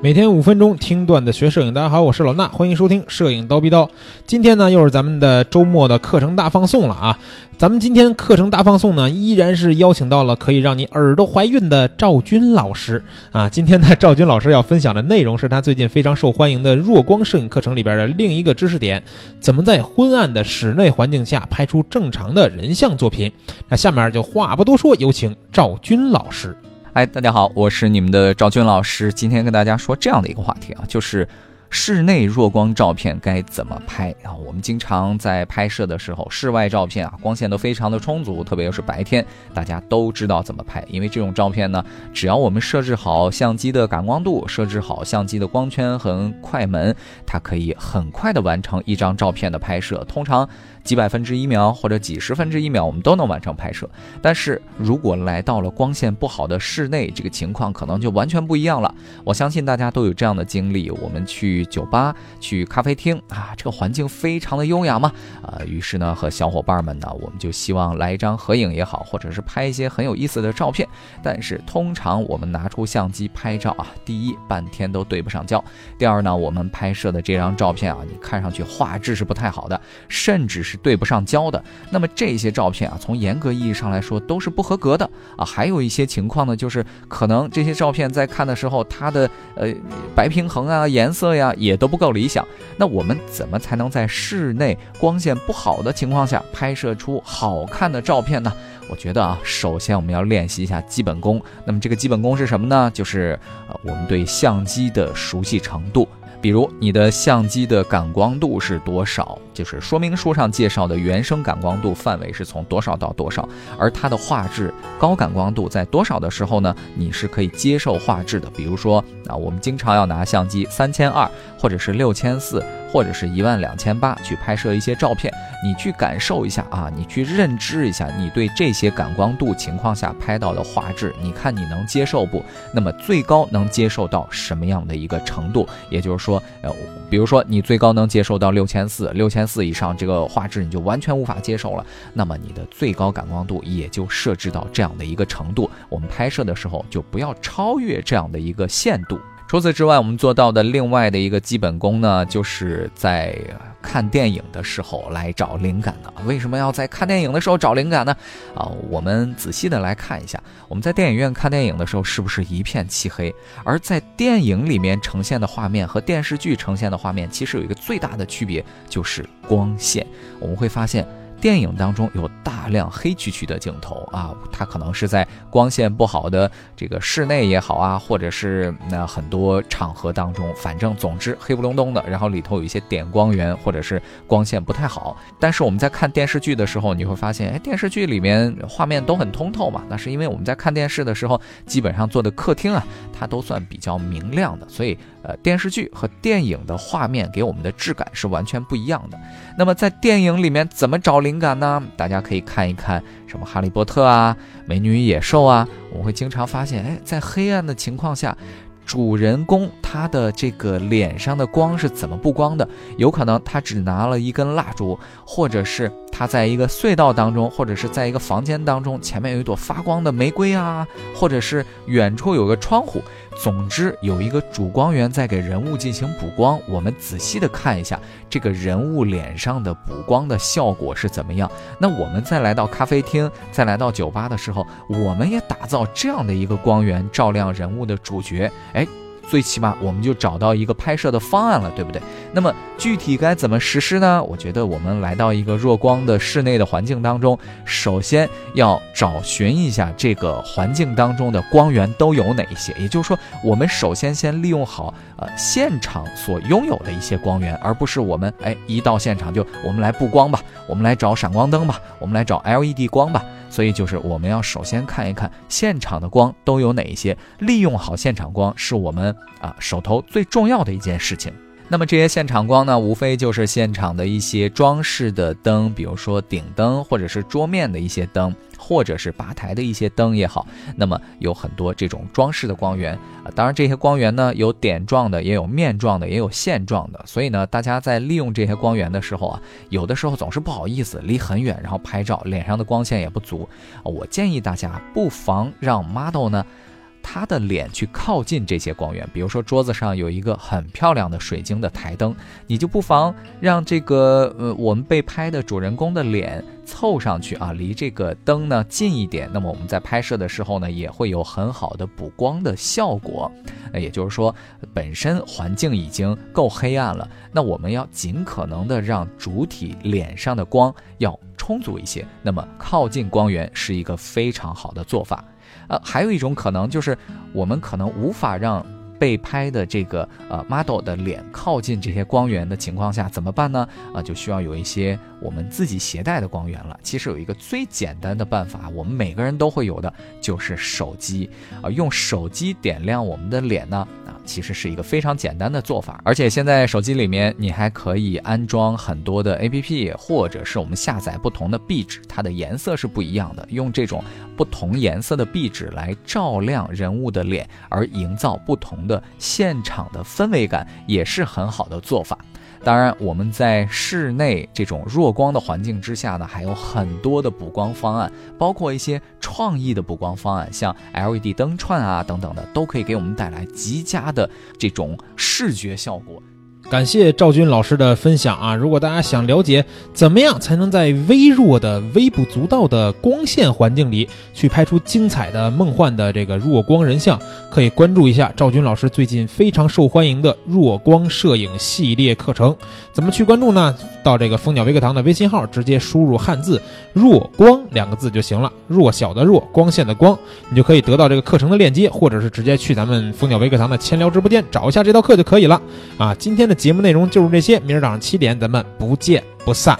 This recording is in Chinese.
每天五分钟听段子学摄影，大家好，我是老衲，欢迎收听摄影刀逼刀。今天呢，又是咱们的周末的课程大放送了啊！咱们今天课程大放送呢，依然是邀请到了可以让你耳朵怀孕的赵军老师啊。今天呢，赵军老师要分享的内容是他最近非常受欢迎的弱光摄影课程里边的另一个知识点：怎么在昏暗的室内环境下拍出正常的人像作品。那下面就话不多说，有请赵军老师。嗨，大家好，我是你们的赵军老师。今天跟大家说这样的一个话题啊，就是室内弱光照片该怎么拍啊？我们经常在拍摄的时候，室外照片啊，光线都非常的充足，特别又是白天，大家都知道怎么拍。因为这种照片呢，只要我们设置好相机的感光度，设置好相机的光圈和快门，它可以很快的完成一张照片的拍摄。通常。几百分之一秒或者几十分之一秒，我们都能完成拍摄。但是如果来到了光线不好的室内，这个情况可能就完全不一样了。我相信大家都有这样的经历：我们去酒吧、去咖啡厅啊，这个环境非常的优雅嘛，啊，于是呢，和小伙伴们呢，我们就希望来一张合影也好，或者是拍一些很有意思的照片。但是通常我们拿出相机拍照啊，第一半天都对不上焦；第二呢，我们拍摄的这张照片啊，你看上去画质是不太好的，甚至是。对不上焦的，那么这些照片啊，从严格意义上来说都是不合格的啊。还有一些情况呢，就是可能这些照片在看的时候，它的呃白平衡啊、颜色呀也都不够理想。那我们怎么才能在室内光线不好的情况下拍摄出好看的照片呢？我觉得啊，首先我们要练习一下基本功。那么这个基本功是什么呢？就是呃我们对相机的熟悉程度。比如你的相机的感光度是多少？就是说明书上介绍的原生感光度范围是从多少到多少？而它的画质高感光度在多少的时候呢？你是可以接受画质的。比如说啊，我们经常要拿相机三千二，或者是六千四，或者是一万两千八去拍摄一些照片，你去感受一下啊，你去认知一下，你对这些感光度情况下拍到的画质，你看你能接受不？那么最高能接受到什么样的一个程度？也就是说，呃，比如说你最高能接受到六千四，六千。四以上这个画质你就完全无法接受了，那么你的最高感光度也就设置到这样的一个程度，我们拍摄的时候就不要超越这样的一个限度。除此之外，我们做到的另外的一个基本功呢，就是在看电影的时候来找灵感的。为什么要在看电影的时候找灵感呢？啊，我们仔细的来看一下，我们在电影院看电影的时候是不是一片漆黑？而在电影里面呈现的画面和电视剧呈现的画面，其实有一个最大的区别，就是光线。我们会发现。电影当中有大量黑黢黢的镜头啊，它可能是在光线不好的这个室内也好啊，或者是那很多场合当中，反正总之黑不隆咚的，然后里头有一些点光源或者是光线不太好。但是我们在看电视剧的时候，你会发现，哎，电视剧里面画面都很通透嘛，那是因为我们在看电视的时候，基本上坐的客厅啊，它都算比较明亮的，所以呃，电视剧和电影的画面给我们的质感是完全不一样的。那么在电影里面怎么找灵感呢？大家可以看一看什么《哈利波特》啊，《美女与野兽》啊，我会经常发现，哎，在黑暗的情况下。主人公他的这个脸上的光是怎么布光的？有可能他只拿了一根蜡烛，或者是他在一个隧道当中，或者是在一个房间当中，前面有一朵发光的玫瑰啊，或者是远处有个窗户。总之，有一个主光源在给人物进行补光。我们仔细的看一下这个人物脸上的补光的效果是怎么样。那我们再来到咖啡厅，再来到酒吧的时候，我们也打造这样的一个光源，照亮人物的主角。哎。最起码我们就找到一个拍摄的方案了，对不对？那么具体该怎么实施呢？我觉得我们来到一个弱光的室内的环境当中，首先要找寻一下这个环境当中的光源都有哪一些。也就是说，我们首先先利用好呃现场所拥有的一些光源，而不是我们哎一到现场就我们来布光吧，我们来找闪光灯吧，我们来找 LED 光吧。所以就是我们要首先看一看现场的光都有哪一些，利用好现场光是我们啊手头最重要的一件事情。那么这些现场光呢，无非就是现场的一些装饰的灯，比如说顶灯或者是桌面的一些灯。或者是吧台的一些灯也好，那么有很多这种装饰的光源啊。当然，这些光源呢有点状的，也有面状的，也有线状的。所以呢，大家在利用这些光源的时候啊，有的时候总是不好意思离很远，然后拍照，脸上的光线也不足。我建议大家不妨让 model 呢。他的脸去靠近这些光源。比如说桌子上有一个很漂亮的水晶的台灯，你就不妨让这个呃我们被拍的主人公的脸凑上去啊，离这个灯呢近一点。那么我们在拍摄的时候呢，也会有很好的补光的效果。呃，也就是说，本身环境已经够黑暗了，那我们要尽可能的让主体脸上的光要充足一些。那么靠近光源是一个非常好的做法。呃，还有一种可能就是我们可能无法让。被拍的这个呃 model 的脸靠近这些光源的情况下怎么办呢？啊，就需要有一些我们自己携带的光源了。其实有一个最简单的办法，我们每个人都会有的，就是手机啊，用手机点亮我们的脸呢，啊，其实是一个非常简单的做法。而且现在手机里面你还可以安装很多的 APP，或者是我们下载不同的壁纸，它的颜色是不一样的，用这种不同颜色的壁纸来照亮人物的脸，而营造不同。的现场的氛围感也是很好的做法。当然，我们在室内这种弱光的环境之下呢，还有很多的补光方案，包括一些创意的补光方案，像 LED 灯串啊等等的，都可以给我们带来极佳的这种视觉效果。感谢赵军老师的分享啊！如果大家想了解怎么样才能在微弱的、微不足道的光线环境里去拍出精彩的、梦幻的这个弱光人像，可以关注一下赵军老师最近非常受欢迎的弱光摄影系列课程。怎么去关注呢？到这个蜂鸟微课堂的微信号，直接输入汉字“弱光”两个字就行了，弱小的弱，光线的光，你就可以得到这个课程的链接，或者是直接去咱们蜂鸟微课堂的千聊直播间找一下这道课就可以了啊！今天的。节目内容就是这些，明儿早上七点咱们不见不散。